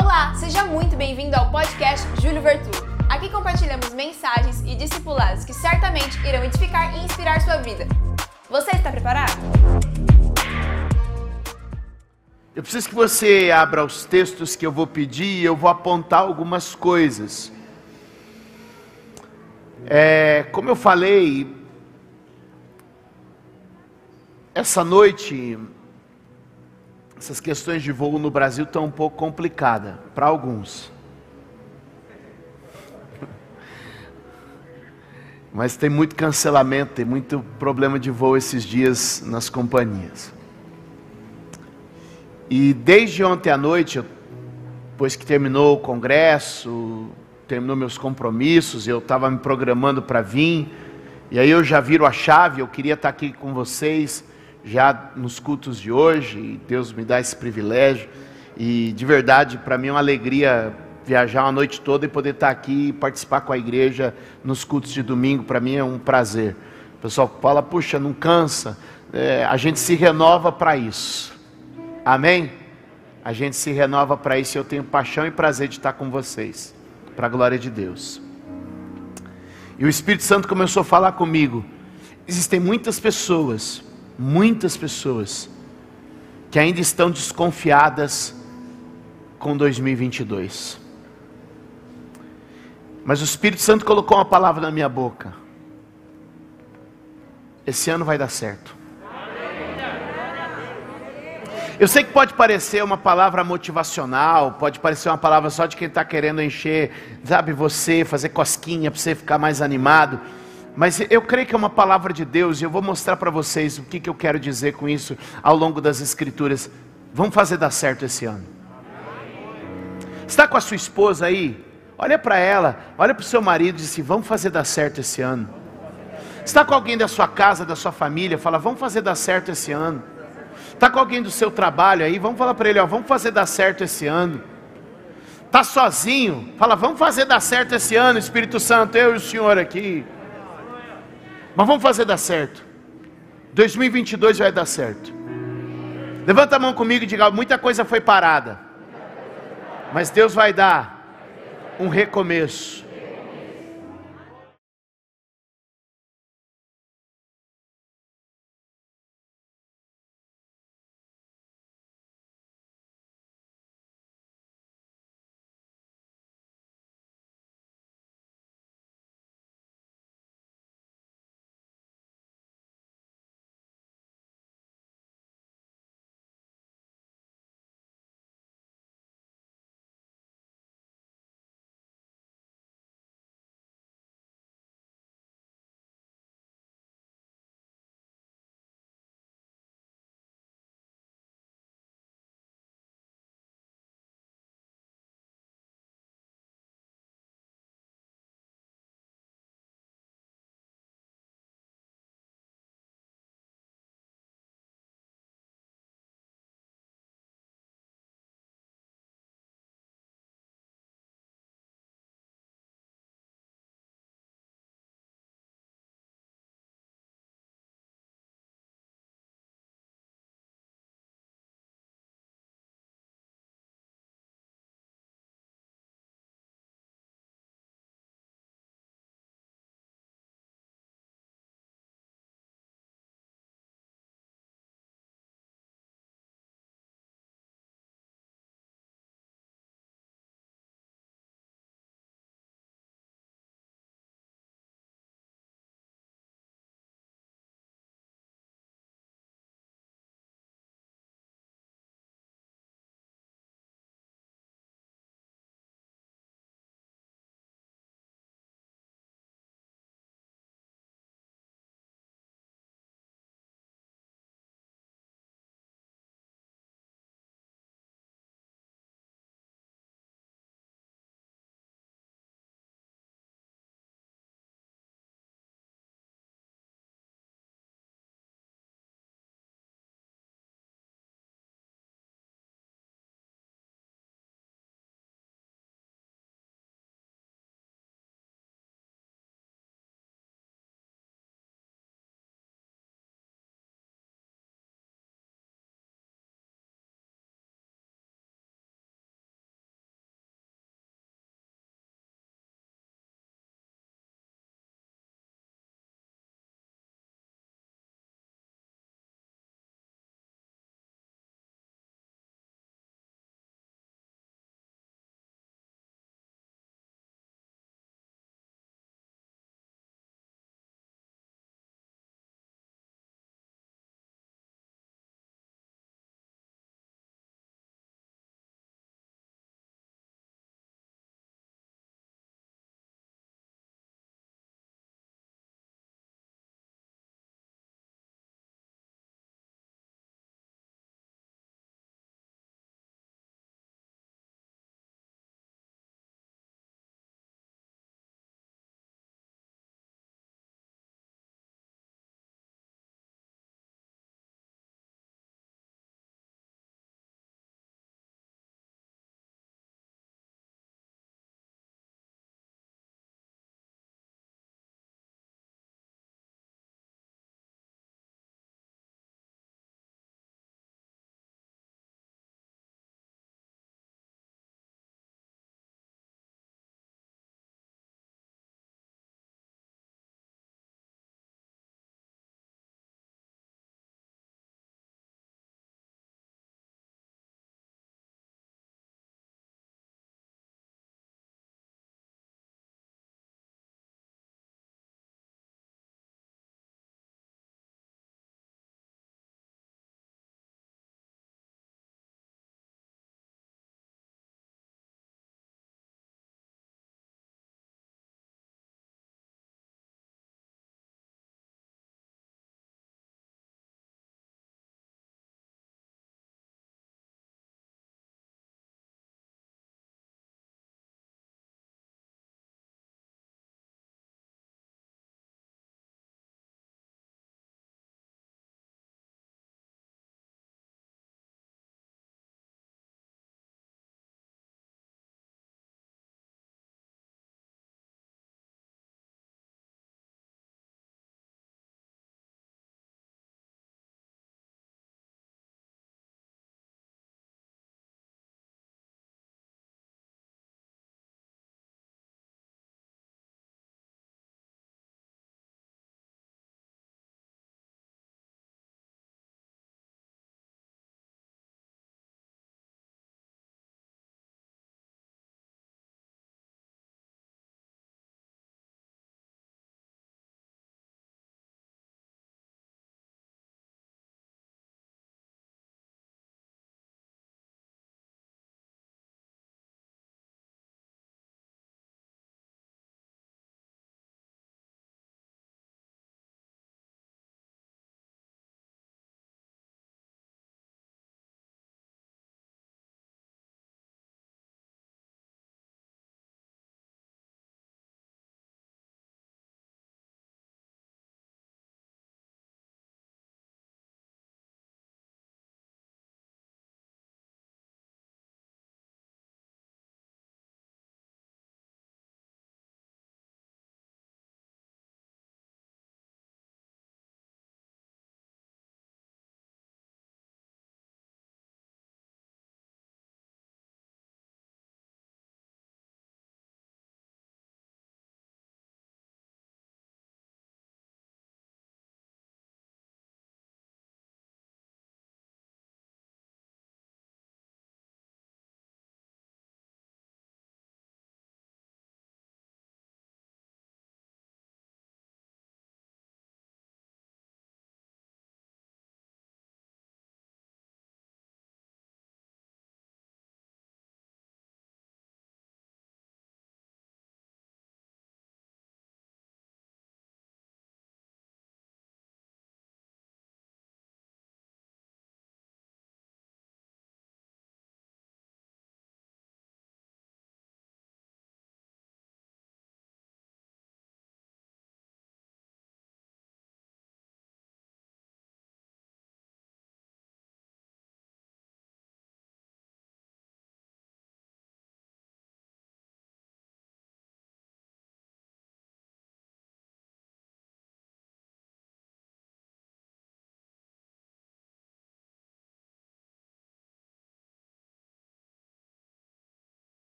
Olá, seja muito bem-vindo ao podcast Júlio Vertu. Aqui compartilhamos mensagens e discipulados que certamente irão edificar e inspirar sua vida. Você está preparado? Eu preciso que você abra os textos que eu vou pedir e eu vou apontar algumas coisas. É, como eu falei, essa noite essas questões de voo no Brasil estão um pouco complicadas para alguns. Mas tem muito cancelamento, tem muito problema de voo esses dias nas companhias. E desde ontem à noite, depois que terminou o congresso, terminou meus compromissos, eu estava me programando para vir, e aí eu já viro a chave, eu queria estar aqui com vocês já nos cultos de hoje, e Deus me dá esse privilégio, e de verdade, para mim é uma alegria viajar uma noite toda e poder estar aqui e participar com a igreja nos cultos de domingo, para mim é um prazer. O pessoal fala, puxa, não cansa, é, a gente se renova para isso, amém? A gente se renova para isso e eu tenho paixão e prazer de estar com vocês, para a glória de Deus. E o Espírito Santo começou a falar comigo. Existem muitas pessoas muitas pessoas que ainda estão desconfiadas com 2022. Mas o Espírito Santo colocou uma palavra na minha boca. Esse ano vai dar certo. Eu sei que pode parecer uma palavra motivacional, pode parecer uma palavra só de quem está querendo encher, sabe, você, fazer cosquinha para você ficar mais animado. Mas eu creio que é uma palavra de Deus e eu vou mostrar para vocês o que, que eu quero dizer com isso ao longo das Escrituras. Vamos fazer dar certo esse ano. Está com a sua esposa aí? Olha para ela, olha para o seu marido e diz assim: vamos fazer dar certo esse ano. Está com alguém da sua casa, da sua família? Fala, vamos fazer dar certo esse ano. Está com alguém do seu trabalho aí? Vamos falar para ele: ó, vamos fazer dar certo esse ano. Está sozinho? Fala, vamos fazer dar certo esse ano, Espírito Santo, eu e o Senhor aqui. Mas vamos fazer dar certo. 2022 vai dar certo. Levanta a mão comigo e diga: muita coisa foi parada. Mas Deus vai dar um recomeço.